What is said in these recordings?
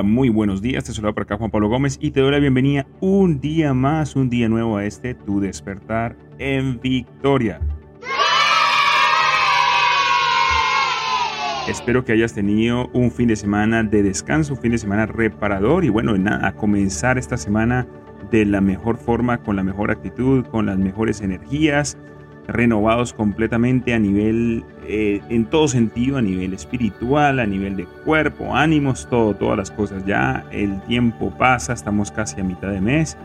Hola, muy buenos días. Te saludo por acá Juan Pablo Gómez y te doy la bienvenida un día más, un día nuevo a este Tu Despertar en Victoria. Espero que hayas tenido un fin de semana de descanso, un fin de semana reparador y bueno, nada, a comenzar esta semana de la mejor forma, con la mejor actitud, con las mejores energías, renovados completamente a nivel, eh, en todo sentido, a nivel espiritual, a nivel de cuerpo, ánimos, todo, todas las cosas. Ya el tiempo pasa, estamos casi a mitad de mes.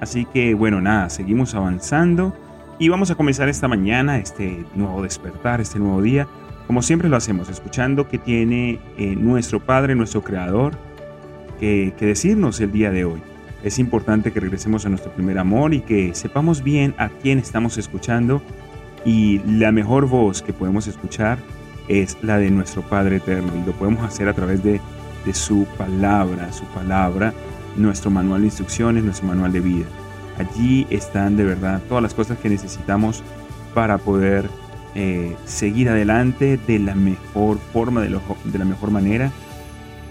Así que bueno, nada, seguimos avanzando y vamos a comenzar esta mañana, este nuevo despertar, este nuevo día, como siempre lo hacemos, escuchando que tiene eh, nuestro Padre, nuestro Creador, que, que decirnos el día de hoy. Es importante que regresemos a nuestro primer amor y que sepamos bien a quién estamos escuchando y la mejor voz que podemos escuchar es la de nuestro Padre Eterno y lo podemos hacer a través de, su palabra, su palabra, nuestro manual de instrucciones, nuestro manual de vida. Allí están de verdad todas las cosas que necesitamos para poder eh, seguir adelante de la mejor forma, de la mejor manera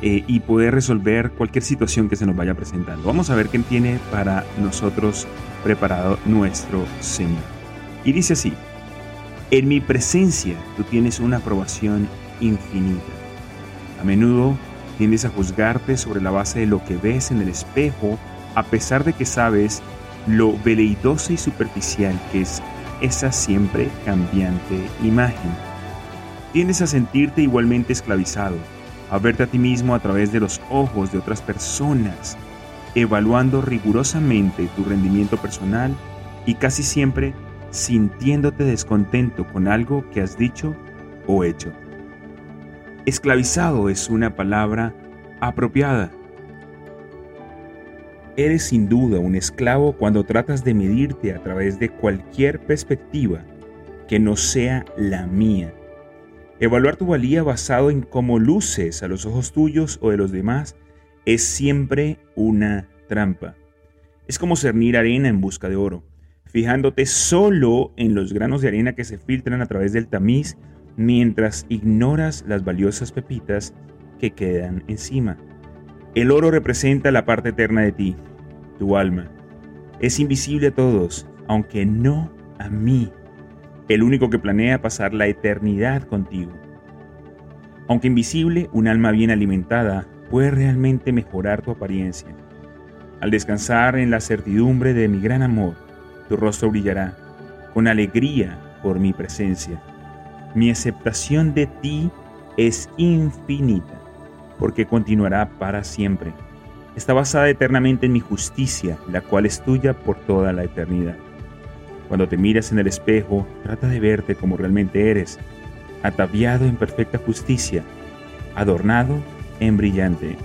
eh, y poder resolver cualquier situación que se nos vaya presentando. Vamos a ver qué tiene para nosotros preparado nuestro Señor. Y dice así, en mi presencia tú tienes una aprobación infinita. A menudo tiendes a juzgarte sobre la base de lo que ves en el espejo, a pesar de que sabes lo veleidosa y superficial que es esa siempre cambiante imagen. Tiendes a sentirte igualmente esclavizado, a verte a ti mismo a través de los ojos de otras personas, evaluando rigurosamente tu rendimiento personal y casi siempre sintiéndote descontento con algo que has dicho o hecho. Esclavizado es una palabra apropiada. Eres sin duda un esclavo cuando tratas de medirte a través de cualquier perspectiva que no sea la mía. Evaluar tu valía basado en cómo luces a los ojos tuyos o de los demás es siempre una trampa. Es como cernir arena en busca de oro fijándote solo en los granos de arena que se filtran a través del tamiz mientras ignoras las valiosas pepitas que quedan encima. El oro representa la parte eterna de ti, tu alma. Es invisible a todos, aunque no a mí, el único que planea pasar la eternidad contigo. Aunque invisible, un alma bien alimentada puede realmente mejorar tu apariencia. Al descansar en la certidumbre de mi gran amor, tu rostro brillará con alegría por mi presencia. Mi aceptación de ti es infinita, porque continuará para siempre. Está basada eternamente en mi justicia, la cual es tuya por toda la eternidad. Cuando te miras en el espejo, trata de verte como realmente eres, ataviado en perfecta justicia, adornado en brillante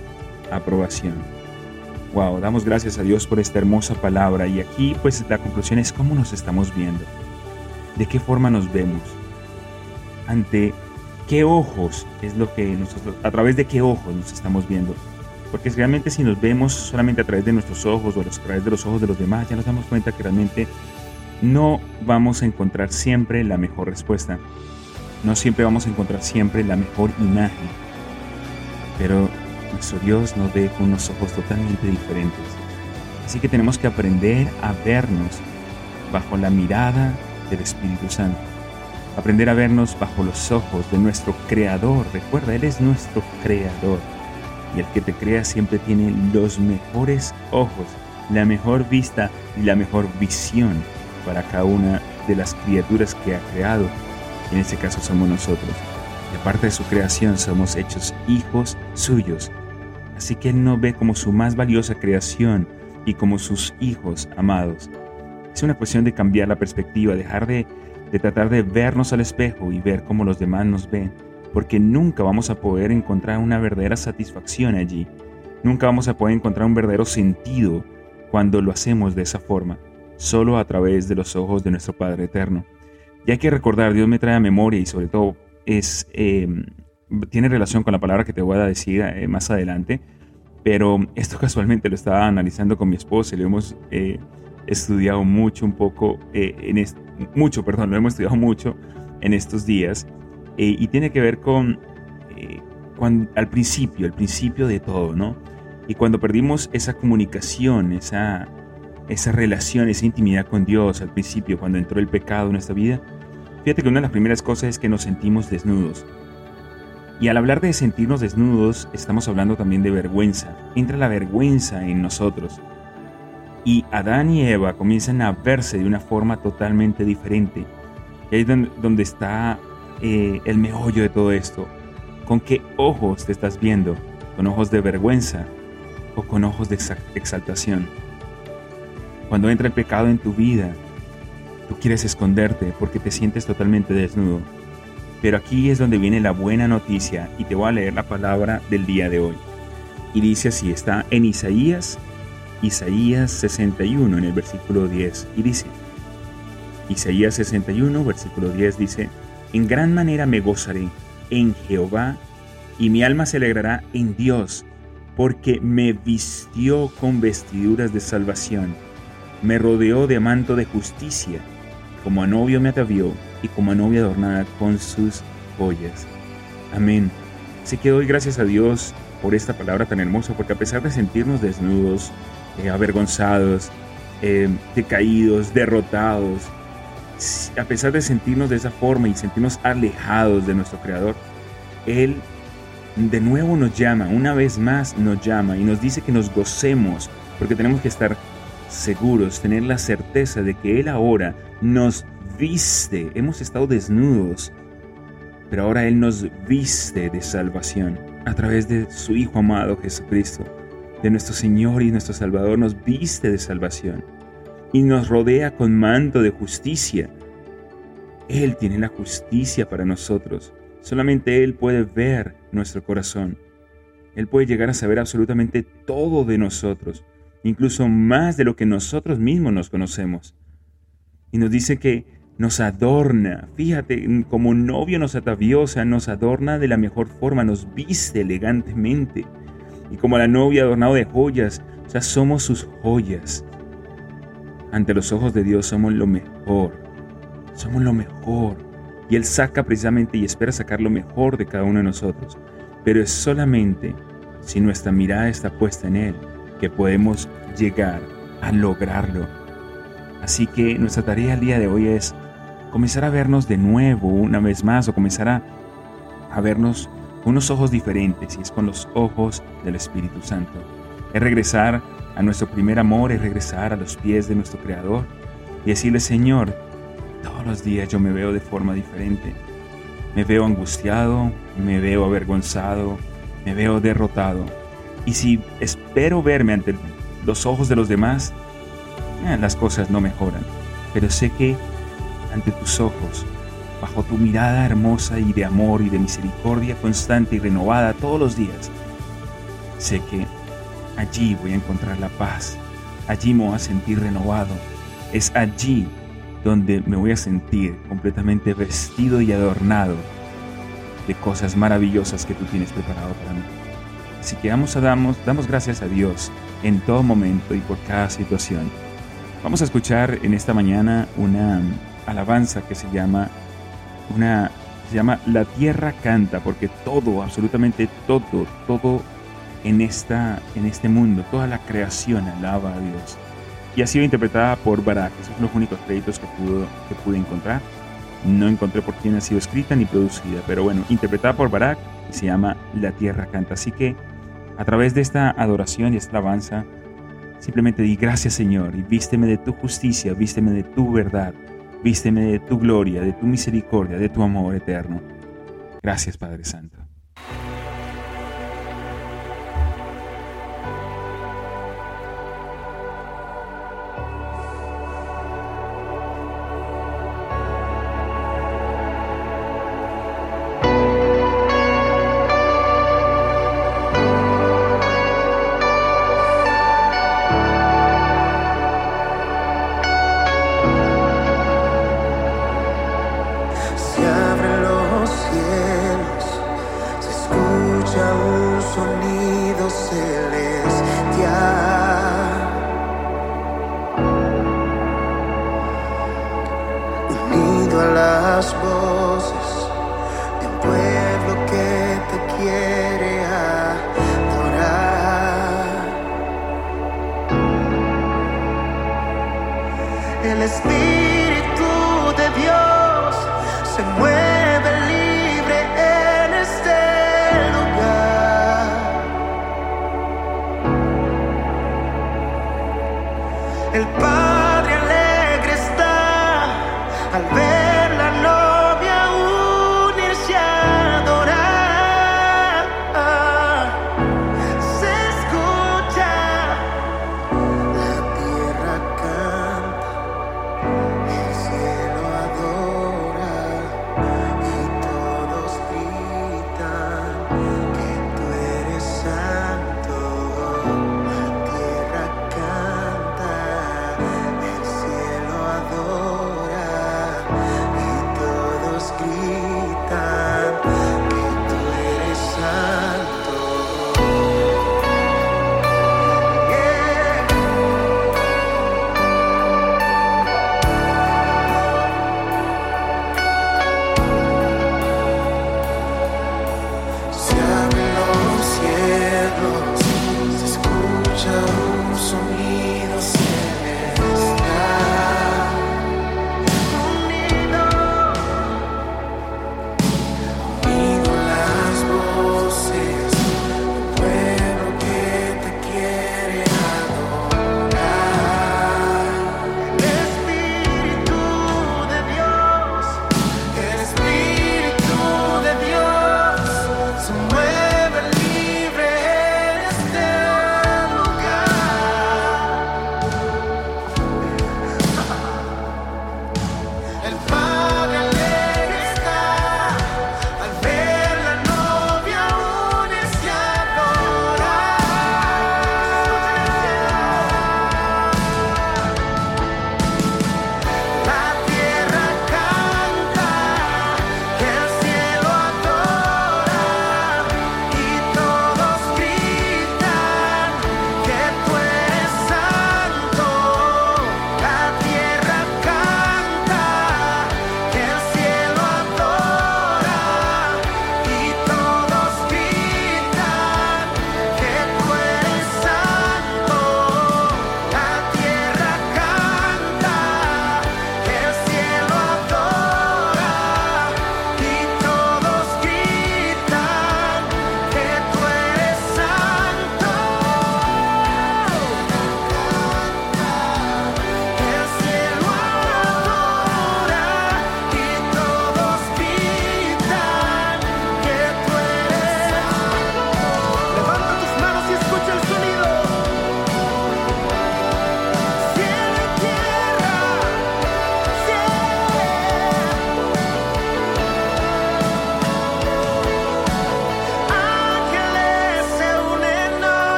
aprobación. Wow, damos gracias a Dios por esta hermosa palabra y aquí pues la conclusión es cómo nos estamos viendo, de qué forma nos vemos, ante qué ojos es lo que nosotros, a través de qué ojos nos estamos viendo. Porque realmente si nos vemos solamente a través de nuestros ojos o a través de los ojos de los demás, ya nos damos cuenta que realmente no vamos a encontrar siempre la mejor respuesta. No siempre vamos a encontrar siempre la mejor imagen. Pero nuestro Dios nos ve con unos ojos totalmente diferentes. Así que tenemos que aprender a vernos bajo la mirada del Espíritu Santo. Aprender a vernos bajo los ojos de nuestro Creador. Recuerda, Él es nuestro Creador. Y el que te crea siempre tiene los mejores ojos, la mejor vista y la mejor visión para cada una de las criaturas que ha creado. En este caso somos nosotros. De parte de su creación somos hechos hijos suyos Así que Él nos ve como su más valiosa creación y como sus hijos amados. Es una cuestión de cambiar la perspectiva, dejar de, de tratar de vernos al espejo y ver cómo los demás nos ven, porque nunca vamos a poder encontrar una verdadera satisfacción allí. Nunca vamos a poder encontrar un verdadero sentido cuando lo hacemos de esa forma, solo a través de los ojos de nuestro Padre Eterno. Y hay que recordar, Dios me trae a memoria y sobre todo es, eh, tiene relación con la palabra que te voy a decir eh, más adelante, pero esto casualmente lo estaba analizando con mi esposa y lo hemos eh, estudiado mucho un poco, en mucho, perdón, lo hemos estudiado mucho en estos días y tiene que ver con, cuando, al principio, el principio de todo, ¿no? Y cuando perdimos esa comunicación, esa, esa relación, esa intimidad con Dios al principio, cuando entró el pecado en nuestra vida, fíjate que una de las primeras cosas es que nos sentimos desnudos. Y al hablar de sentirnos desnudos, estamos hablando también de vergüenza. Entra la vergüenza en nosotros. Y Adán y Eva comienzan a verse de una forma totalmente diferente. Y ahí es donde está eh, el meollo de todo esto. ¿Con qué ojos te estás viendo? ¿Con ojos de vergüenza o con ojos de exaltación? Cuando entra el pecado en tu vida, tú quieres esconderte porque te sientes totalmente desnudo. Pero aquí es donde viene la buena noticia y te voy a leer la palabra del día de hoy. Y dice así, está en Isaías, Isaías 61 en el versículo 10. Y dice, Isaías 61, versículo 10 dice, En gran manera me gozaré en Jehová y mi alma se alegrará en Dios, porque me vistió con vestiduras de salvación me rodeó de manto de justicia, como a novio me atavió y como a novia adornada con sus joyas. Amén. Así que doy gracias a Dios por esta palabra tan hermosa, porque a pesar de sentirnos desnudos, eh, avergonzados, eh, decaídos, derrotados, a pesar de sentirnos de esa forma y sentirnos alejados de nuestro Creador, Él de nuevo nos llama, una vez más nos llama y nos dice que nos gocemos, porque tenemos que estar seguros, tener la certeza de que Él ahora nos viste. Hemos estado desnudos, pero ahora Él nos viste de salvación a través de su Hijo amado Jesucristo, de nuestro Señor y nuestro Salvador, nos viste de salvación y nos rodea con manto de justicia. Él tiene la justicia para nosotros. Solamente Él puede ver nuestro corazón. Él puede llegar a saber absolutamente todo de nosotros incluso más de lo que nosotros mismos nos conocemos. Y nos dice que nos adorna, fíjate, como novio nos atavió, nos adorna de la mejor forma, nos viste elegantemente. Y como la novia adornado de joyas, o sea, somos sus joyas. Ante los ojos de Dios somos lo mejor, somos lo mejor. Y Él saca precisamente y espera sacar lo mejor de cada uno de nosotros. Pero es solamente si nuestra mirada está puesta en Él que podemos llegar a lograrlo. Así que nuestra tarea el día de hoy es comenzar a vernos de nuevo una vez más o comenzar a, a vernos con unos ojos diferentes y es con los ojos del Espíritu Santo. Es regresar a nuestro primer amor, es regresar a los pies de nuestro Creador y decirle, Señor, todos los días yo me veo de forma diferente. Me veo angustiado, me veo avergonzado, me veo derrotado y si espero verme ante los ojos de los demás, eh, las cosas no mejoran. Pero sé que ante tus ojos, bajo tu mirada hermosa y de amor y de misericordia constante y renovada todos los días, sé que allí voy a encontrar la paz, allí me voy a sentir renovado, es allí donde me voy a sentir completamente vestido y adornado de cosas maravillosas que tú tienes preparado para mí. Así que vamos a damos, damos gracias a Dios en todo momento y por cada situación. Vamos a escuchar en esta mañana una alabanza que se llama una se llama La tierra canta porque todo, absolutamente todo, todo en esta en este mundo, toda la creación alaba a Dios. Y ha sido interpretada por Barak. Esos son los únicos créditos que, pudo, que pude encontrar. No encontré por quién ha sido escrita ni producida, pero bueno, interpretada por Barak se llama La tierra canta. Así que a través de esta adoración y esta alabanza, simplemente di gracias Señor y vísteme de tu justicia, vísteme de tu verdad, vísteme de tu gloria, de tu misericordia, de tu amor eterno. Gracias Padre Santo. Las voces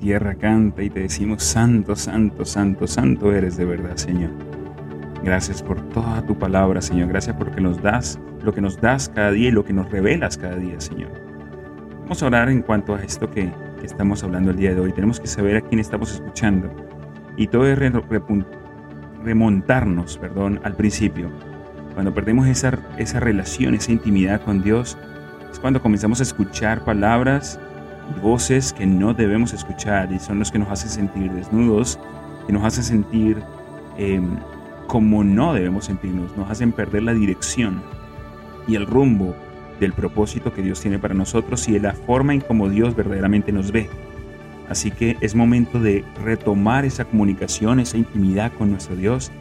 tierra canta y te decimos, santo, santo, santo, santo eres de verdad, Señor. Gracias por toda tu palabra, Señor. Gracias porque nos das lo que nos das cada día y lo que nos revelas cada día, Señor. Vamos a orar en cuanto a esto que, estamos hablando el día de hoy. Tenemos que saber a quién estamos escuchando. Y todo es remontarnos, perdón, al principio. Cuando perdemos esa, esa relación, esa intimidad con Dios, es cuando comenzamos a escuchar palabras y voces que no debemos escuchar y son los que nos hacen sentir desnudos, que nos hacen sentir em, como no debemos sentirnos, nos hacen perder la dirección y el rumbo del propósito que Dios tiene para nosotros y de la forma en como Dios verdaderamente nos ve. Así que es momento de retomar esa comunicación, esa intimidad con nuestro Dios,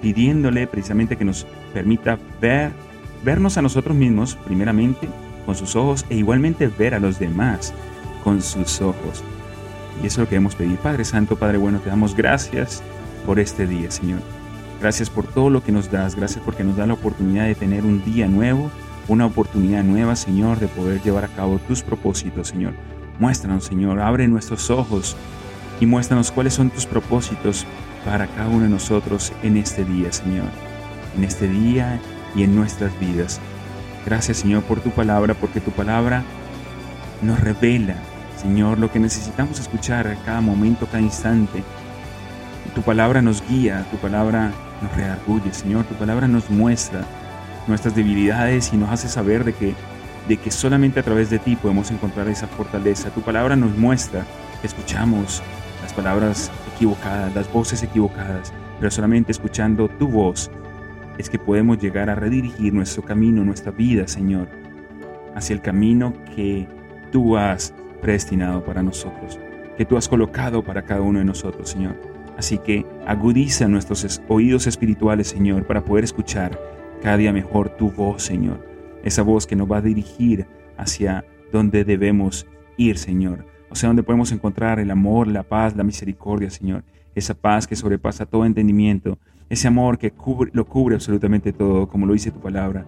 pidiéndole precisamente que nos permita ver, vernos a nosotros mismos primeramente con sus ojos e igualmente ver a los demás con sus ojos. Y eso es lo que hemos pedido. Padre Santo, Padre Bueno, te damos gracias por este día, Señor. Gracias por todo lo que nos das, gracias porque nos da la oportunidad de tener un día nuevo, una oportunidad nueva, Señor, de poder llevar a cabo tus propósitos, Señor. Muéstranos, Señor, abre nuestros ojos y muéstranos cuáles son tus propósitos para cada uno de nosotros en este día, Señor. En este día y en nuestras vidas. Gracias, Señor, por tu palabra, porque tu palabra nos revela, Señor, lo que necesitamos escuchar a cada momento, cada instante. Tu palabra nos guía, tu palabra nos reargulle, Señor. Tu palabra nos muestra nuestras debilidades y nos hace saber de que de que solamente a través de ti podemos encontrar esa fortaleza. Tu palabra nos muestra escuchamos las palabras equivocadas, las voces equivocadas, pero solamente escuchando tu voz es que podemos llegar a redirigir nuestro camino, nuestra vida, Señor, hacia el camino que tú has predestinado para nosotros, que tú has colocado para cada uno de nosotros, Señor. Así que agudiza nuestros oídos espirituales, Señor, para poder escuchar cada día mejor tu voz, Señor esa voz que nos va a dirigir hacia donde debemos ir, Señor. O sea, donde podemos encontrar el amor, la paz, la misericordia, Señor. Esa paz que sobrepasa todo entendimiento. Ese amor que lo cubre absolutamente todo, como lo dice tu palabra.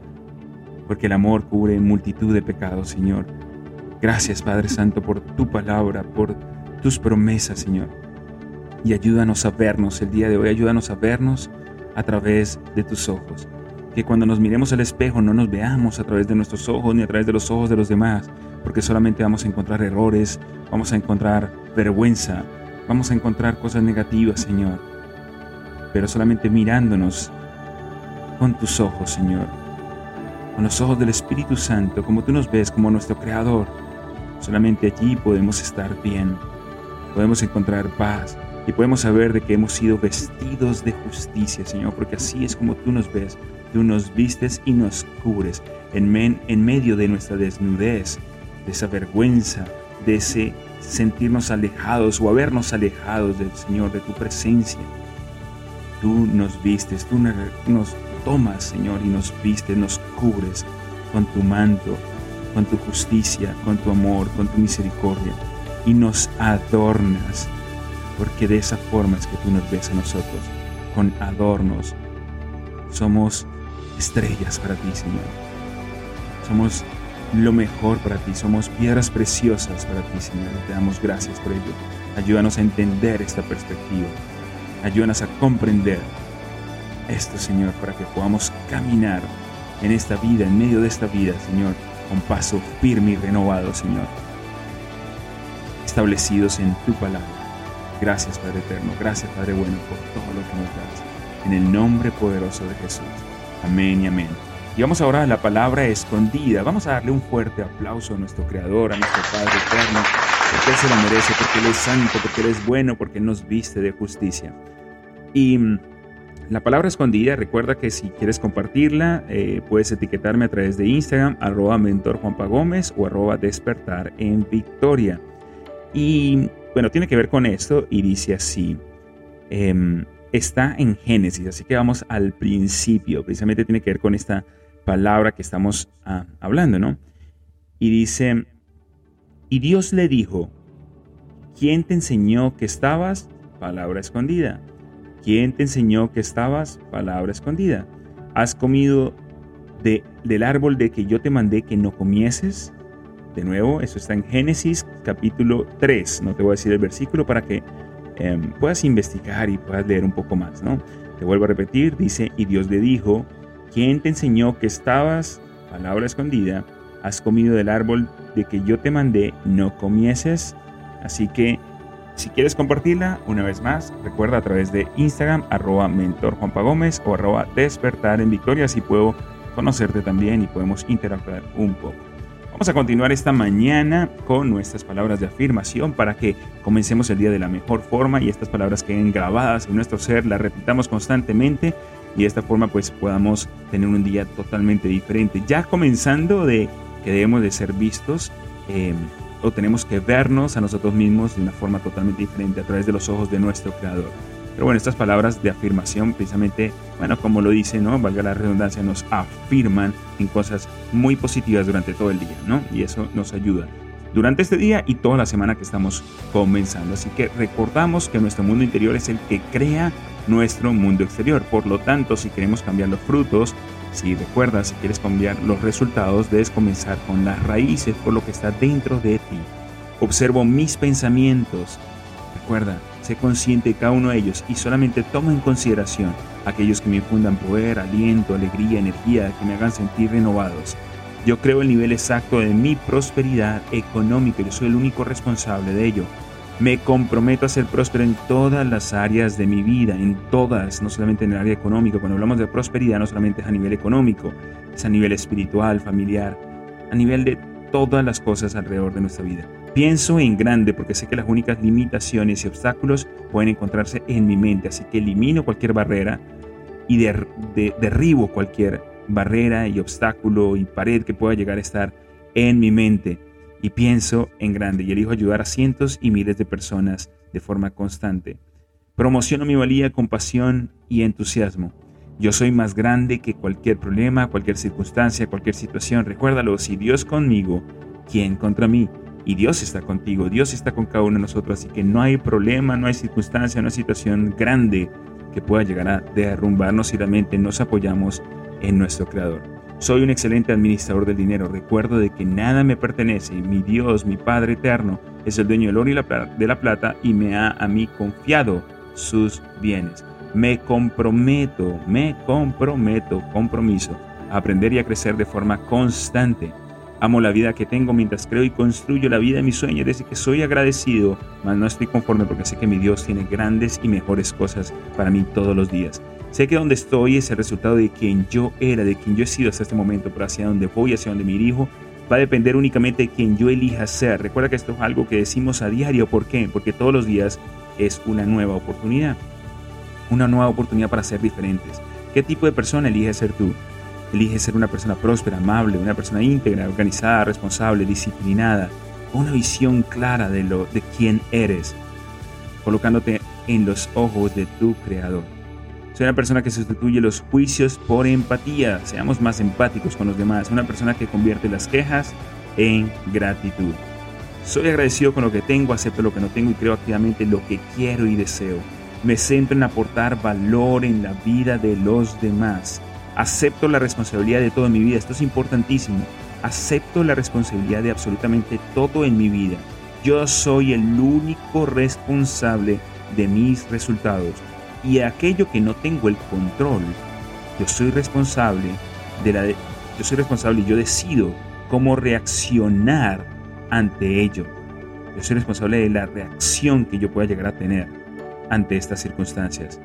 Porque el amor cubre multitud de pecados, Señor. Gracias, Padre Santo, por tu palabra, por tus promesas, Señor. Y ayúdanos a vernos el día de hoy. Ayúdanos a vernos a través de tus ojos que cuando nos miremos al espejo no nos veamos a través de nuestros ojos ni a través de los ojos de los demás, porque solamente vamos a encontrar errores, vamos a encontrar vergüenza, vamos a encontrar cosas negativas, Señor. Pero solamente mirándonos con tus ojos, Señor, con los ojos del Espíritu Santo, como tú nos ves, como nuestro Creador, solamente allí podemos estar bien, podemos encontrar paz, y podemos saber de que hemos sido vestidos de justicia, Señor, porque así es como tú nos ves. Tú nos vistes y nos cubres en, en medio de nuestra desnudez, de esa vergüenza, de ese sentirnos alejados o habernos alejados del Señor, de tu presencia. Tú nos vistes, tú nos tomas, Señor, y nos vistes, nos cubres con tu manto, con tu justicia, con tu amor, con tu misericordia, y nos adornas porque de esa forma es que tú nos ves a nosotros, con adornos. Somos estrellas para ti, Señor. Somos lo mejor para ti, somos piedras preciosas para ti, Señor. te damos gracias por ello. Ayúdanos a entender esta perspectiva. Ayúdanos a comprender esto, Señor, para que podamos caminar en esta vida, en medio de esta vida, Señor, con paso firme y renovado, Señor. Establecidos en tu palabra. Gracias Padre Eterno, gracias Padre Bueno por todo lo que nos das. En el nombre poderoso de Jesús. Amén y amén. Y vamos ahora a la palabra escondida. Vamos a darle un fuerte aplauso a nuestro Creador, a nuestro Padre Eterno, porque Él se lo merece, porque Él es santo, porque Él es bueno, porque Él nos viste de justicia. Y la palabra escondida, recuerda que si quieres compartirla, eh, puedes etiquetarme a través de Instagram, arroba mentor Juanpa Gómez o arroba despertar en Victoria. Y bueno, tiene que ver con esto y dice así. Em, está en Génesis, así que vamos al principio. Precisamente tiene que ver con esta palabra que estamos ah, hablando, ¿no? Y dice, y Dios le dijo, ¿quién te enseñó que estabas? Palabra escondida. ¿Quién te enseñó que estabas? Palabra escondida. ¿Has comido de, del árbol de que yo te mandé que no comieses? De nuevo, eso está en Génesis capítulo 3. No te voy a decir el versículo para que em, puedas investigar y puedas leer un poco más, ¿no? Te vuelvo a repetir, dice, y Dios le dijo, ¿quién te enseñó que estabas, palabra escondida, has comido del árbol de que yo te mandé, no comieses? Así que si quieres compartirla, una vez más, recuerda a través de Instagram, arroba mentor Juanpa Gómez o arroba despertar en victoria, así puedo conocerte también y podemos interactuar un poco. Vamos a continuar esta mañana con nuestras palabras de afirmación para que comencemos el día de la mejor forma y estas palabras queden grabadas en nuestro ser, las repitamos constantemente y de esta forma pues podamos tener un día totalmente diferente. Ya comenzando de que debemos de ser vistos eh, o tenemos que vernos a nosotros mismos de una forma totalmente diferente a través de los ojos de nuestro Creador. Pero bueno, estas palabras de afirmación precisamente, bueno, como lo dice, ¿no? Valga la redundancia, nos afirman en cosas muy positivas durante todo el día, ¿no? Y eso nos ayuda durante este día y toda la semana que estamos comenzando. Así que recordamos que nuestro mundo interior es el que crea nuestro mundo exterior. Por lo tanto, si queremos cambiar los frutos, si recuerdas, si quieres cambiar los resultados, debes comenzar con las raíces, por lo que está dentro de ti. Observo mis pensamientos. Recuerda, sé consciente de cada uno de ellos y solamente tomo en consideración aquellos que me infundan poder, aliento, alegría, energía, que me hagan sentir renovados. Yo creo el nivel exacto de mi prosperidad económica y yo soy el único responsable de ello. Me comprometo a ser próspero en todas las áreas de mi vida, en todas, no solamente en el área económica. Cuando hablamos de prosperidad no solamente es a nivel económico, es a nivel espiritual, familiar, a nivel de todas las cosas alrededor de nuestra vida. Pienso en grande porque sé que las únicas limitaciones y obstáculos pueden encontrarse en mi mente, así que elimino cualquier barrera y derribo cualquier barrera y obstáculo y pared que pueda llegar a estar en mi mente y pienso en grande y elijo ayudar a cientos y miles de personas de forma constante. Promociono mi valía, compasión y entusiasmo. Yo soy más grande que cualquier problema, cualquier circunstancia, cualquier situación. Recuérdalo, si Dios conmigo, ¿quién contra mí? Y Dios está contigo, Dios está con cada uno de nosotros, así que no hay problema, no hay circunstancia, no hay situación grande que pueda llegar a derrumbarnos si realmente nos apoyamos en nuestro Creador. Soy un excelente administrador del dinero. Recuerdo de que nada me pertenece. Mi Dios, mi Padre eterno, es el dueño del oro y de la plata y me ha a mí confiado sus bienes. Me comprometo, me comprometo, compromiso, a aprender y a crecer de forma constante. Amo la vida que tengo mientras creo y construyo la vida de mis sueños. Desde que soy agradecido, mas no estoy conforme porque sé que mi Dios tiene grandes y mejores cosas para mí todos los días. Sé que donde estoy es el resultado de quien yo era, de quien yo he sido hasta este momento, pero hacia donde voy, hacia donde me dirijo, va a depender únicamente de quien yo elija ser. Recuerda que esto es algo que decimos a diario. ¿Por qué? Porque todos los días es una nueva oportunidad. Una nueva oportunidad para ser diferentes. ¿Qué tipo de persona eliges ser tú? Eliges ser una persona próspera, amable, una persona íntegra, organizada, responsable, disciplinada, con una visión clara de, lo, de quién eres, colocándote en los ojos de tu creador. Soy una persona que sustituye los juicios por empatía. Seamos más empáticos con los demás. Una persona que convierte las quejas en gratitud. Soy agradecido con lo que tengo, acepto lo que no tengo y creo activamente lo que quiero y deseo. Me centro en aportar valor en la vida de los demás. Acepto la responsabilidad de todo en mi vida. Esto es importantísimo. Acepto la responsabilidad de absolutamente todo en mi vida. Yo soy el único responsable de mis resultados y aquello que no tengo el control, yo soy responsable de la yo soy responsable y yo decido cómo reaccionar ante ello. Yo soy responsable de la reacción que yo pueda llegar a tener ante estas circunstancias.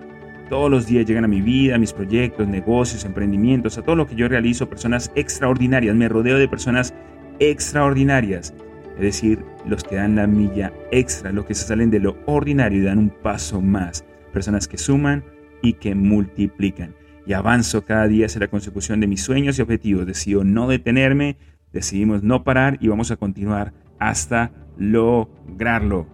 Todos los días llegan a mi vida, a mis proyectos, negocios, emprendimientos, a todo lo que yo realizo, personas extraordinarias. Me rodeo de personas extraordinarias. Es decir, los que dan la milla extra, los que se salen de lo ordinario y dan un paso más personas que suman y que multiplican. Y avanzo cada día hacia la consecución de mis sueños y objetivos. Decido no detenerme, decidimos no parar y vamos a continuar hasta lograrlo.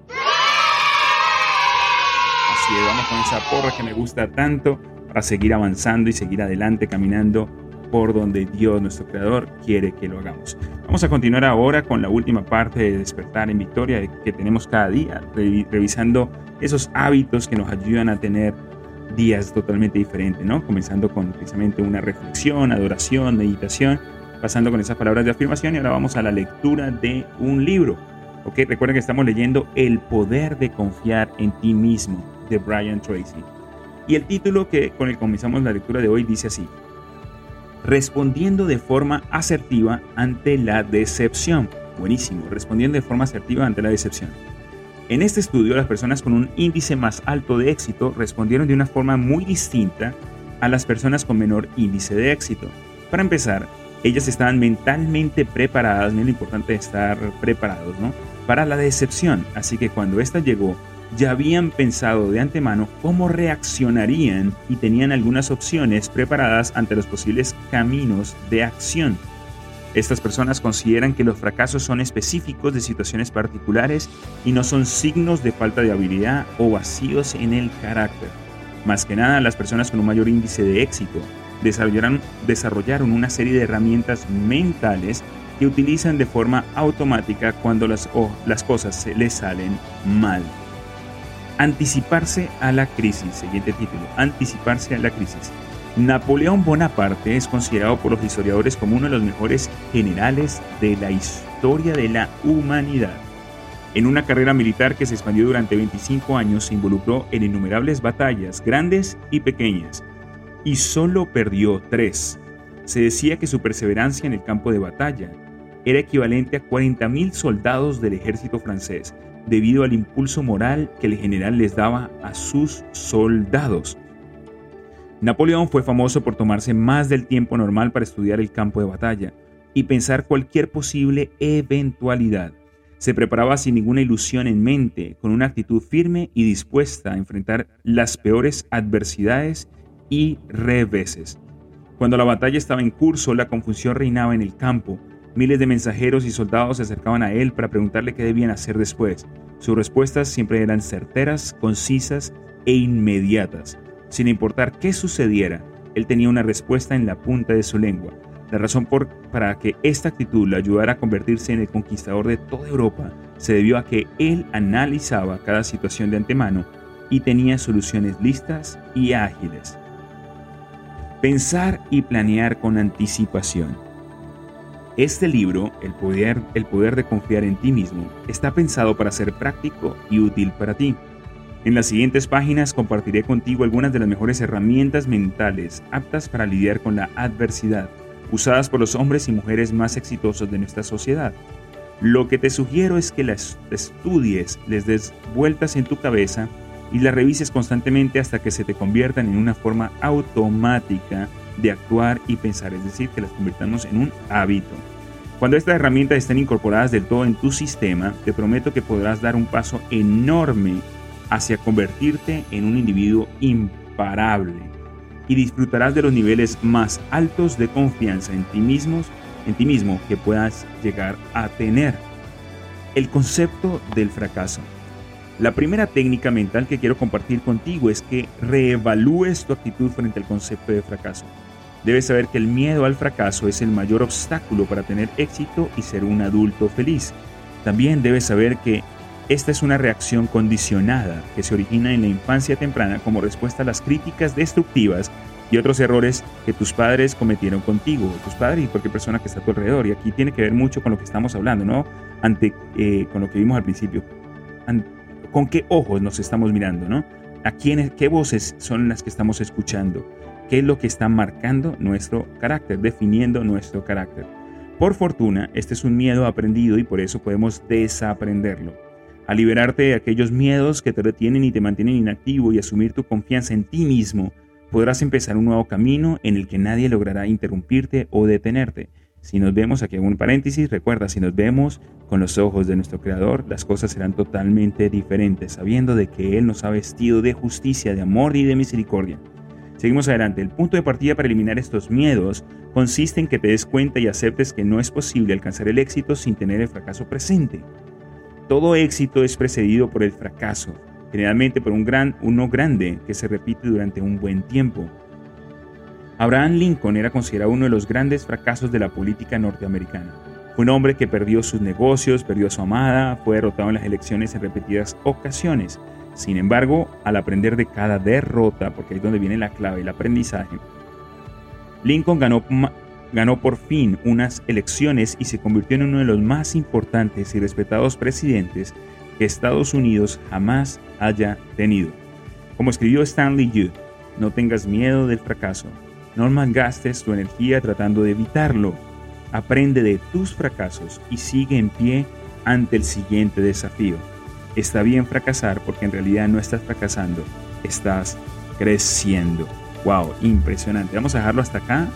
Así es, vamos con esa porra que me gusta tanto para seguir avanzando y seguir adelante caminando por donde Dios, nuestro Creador, quiere que lo hagamos. Vamos a continuar ahora con la última parte de Despertar en Victoria que tenemos cada día, revisando esos hábitos que nos ayudan a tener días totalmente diferentes, ¿no? Comenzando con precisamente una reflexión, adoración, meditación, pasando con esas palabras de afirmación y ahora vamos a la lectura de un libro. Ok, recuerden que estamos leyendo El poder de confiar en ti mismo de Brian Tracy. Y el título que con el que comenzamos la lectura de hoy dice así: Respondiendo de forma asertiva ante la decepción. Buenísimo, respondiendo de forma asertiva ante la decepción. En este estudio, las personas con un índice más alto de éxito respondieron de una forma muy distinta a las personas con menor índice de éxito. Para empezar, ellas estaban mentalmente preparadas, miren lo importante estar preparados, ¿no? Para la decepción, así que cuando esta llegó, ya habían pensado de antemano cómo reaccionarían y tenían algunas opciones preparadas ante los posibles caminos de acción. Estas personas consideran que los fracasos son específicos de situaciones particulares y no son signos de falta de habilidad o vacíos en el carácter. Más que nada, las personas con un mayor índice de éxito desarrollaron, desarrollaron una serie de herramientas mentales que utilizan de forma automática cuando las, las cosas se les salen mal. Anticiparse a la crisis. Siguiente título. Anticiparse a la crisis. Napoleón Bonaparte es considerado por los historiadores como uno de los mejores generales de la historia de la humanidad. En una carrera militar que se expandió durante 25 años, se involucró en innumerables batallas, grandes y pequeñas, y solo perdió tres. Se decía que su perseverancia en el campo de batalla era equivalente a 40.000 soldados del ejército francés, debido al impulso moral que el general les daba a sus soldados. Napoleón fue famoso por tomarse más del tiempo normal para estudiar el campo de batalla y pensar cualquier posible eventualidad. Se preparaba sin ninguna ilusión en mente, con una actitud firme y dispuesta a enfrentar las peores adversidades y reveses. Cuando la batalla estaba en curso, la confusión reinaba en el campo, Miles de mensajeros y soldados se acercaban a él para preguntarle qué debían hacer después. Sus respuestas siempre eran certeras, concisas e inmediatas. Sin importar qué sucediera, él tenía una respuesta en la punta de su lengua. La razón por, para que esta actitud le ayudara a convertirse en el conquistador de toda Europa se debió a que él analizaba cada situación de antemano y tenía soluciones listas y ágiles. Pensar y planear con anticipación. Este libro, el poder, el poder de confiar en ti mismo, está pensado para ser práctico y útil para ti. En las siguientes páginas compartiré contigo algunas de las mejores herramientas mentales aptas para lidiar con la adversidad, usadas por los hombres y mujeres más exitosos de nuestra sociedad. Lo que te sugiero es que las estudies, les des vueltas en tu cabeza y las revises constantemente hasta que se te conviertan en una forma automática de actuar y pensar, es decir, que las convirtamos en un hábito. Cuando estas herramientas estén incorporadas del todo en tu sistema, te prometo que podrás dar un paso enorme hacia convertirte en un individuo imparable y disfrutarás de los niveles más altos de confianza en ti mismos, en ti mismo que puedas llegar a tener. El concepto del fracaso. La primera técnica mental que quiero compartir contigo es que reevalúes tu actitud frente al concepto de fracaso. Debes saber que el miedo al fracaso es el mayor obstáculo para tener éxito y ser un adulto feliz. También debes saber que esta es una reacción condicionada que se origina en la infancia temprana como respuesta a las críticas destructivas y otros errores que tus padres cometieron contigo, tus padres y cualquier persona que está a tu alrededor. Y aquí tiene que ver mucho con lo que estamos hablando, ¿no? Ante, eh, con lo que vimos al principio con qué ojos nos estamos mirando, ¿no? ¿A quiénes, qué voces son las que estamos escuchando? ¿Qué es lo que está marcando nuestro carácter, definiendo nuestro carácter? Por fortuna, este es un miedo aprendido y por eso podemos desaprenderlo. Al liberarte de aquellos miedos que te retienen y te mantienen inactivo y asumir tu confianza en ti mismo, podrás empezar un nuevo camino en el que nadie logrará interrumpirte o detenerte. Si nos vemos, aquí en un paréntesis, recuerda, si nos vemos con los ojos de nuestro Creador, las cosas serán totalmente diferentes, sabiendo de que Él nos ha vestido de justicia, de amor y de misericordia. Seguimos adelante. El punto de partida para eliminar estos miedos consiste en que te des cuenta y aceptes que no es posible alcanzar el éxito sin tener el fracaso presente. Todo éxito es precedido por el fracaso, generalmente por un gran, uno grande que se repite durante un buen tiempo. Abraham Lincoln era considerado uno de los grandes fracasos de la política norteamericana. Fue un hombre que perdió sus negocios, perdió a su amada, fue derrotado en las elecciones en repetidas ocasiones. Sin embargo, al aprender de cada derrota, porque ahí es donde viene la clave, el aprendizaje, Lincoln ganó ganó por fin unas elecciones y se convirtió en uno de los más importantes y respetados presidentes que Estados Unidos jamás haya tenido. Como escribió Stanley Yu, no tengas miedo del fracaso, no malgastes tu energía tratando de evitarlo. Aprende de tus fracasos y sigue en pie ante el siguiente desafío. Está bien fracasar porque en realidad no estás fracasando, estás creciendo. ¡Wow! Impresionante. Vamos a dejarlo hasta acá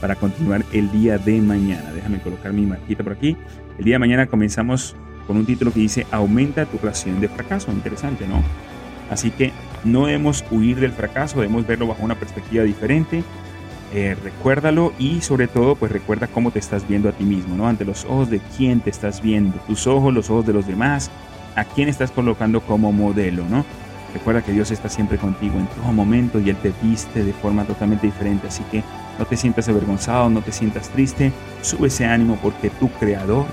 para continuar el día de mañana. Déjame colocar mi marquita por aquí. El día de mañana comenzamos con un título que dice Aumenta tu ración de fracaso. Interesante, ¿no? Así que no debemos huir del fracaso, debemos verlo bajo una perspectiva diferente. Eh, recuérdalo y sobre todo pues recuerda cómo te estás viendo a ti mismo, ¿no? Ante los ojos de quién te estás viendo, tus ojos, los ojos de los demás, a quién estás colocando como modelo, ¿no? Recuerda que Dios está siempre contigo en todo momento y Él te viste de forma totalmente diferente, así que no te sientas avergonzado, no te sientas triste, sube ese ánimo porque tu creador,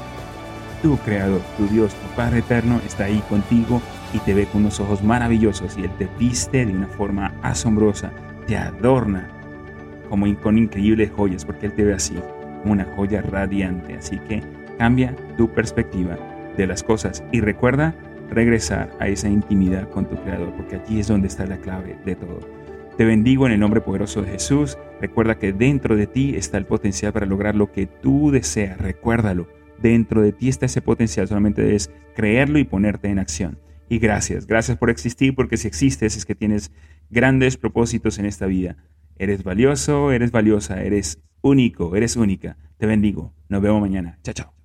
tu creador, tu Dios, tu Padre eterno está ahí contigo y te ve con unos ojos maravillosos y Él te viste de una forma asombrosa, te adorna como con increíbles joyas porque Él te ve así, como una joya radiante. Así que cambia tu perspectiva de las cosas y recuerda regresar a esa intimidad con tu Creador porque allí es donde está la clave de todo. Te bendigo en el nombre poderoso de Jesús. Recuerda que dentro de ti está el potencial para lograr lo que tú deseas. Recuérdalo. Dentro de ti está ese potencial. Solamente debes creerlo y ponerte en acción. Y gracias. Gracias por existir porque si existes es que tienes grandes propósitos en esta vida. Eres valioso, eres valiosa, eres único, eres única. Te bendigo. Nos vemos mañana. Chao, chao.